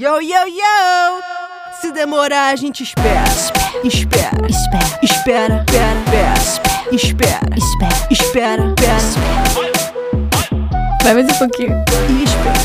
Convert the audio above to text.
Yo, yo, yo! Se demorar, a gente espera. Espera, Espera, espera, espera, espera, espera, espera, espera, espera, vai mais um pouquinho. e espera. Espera,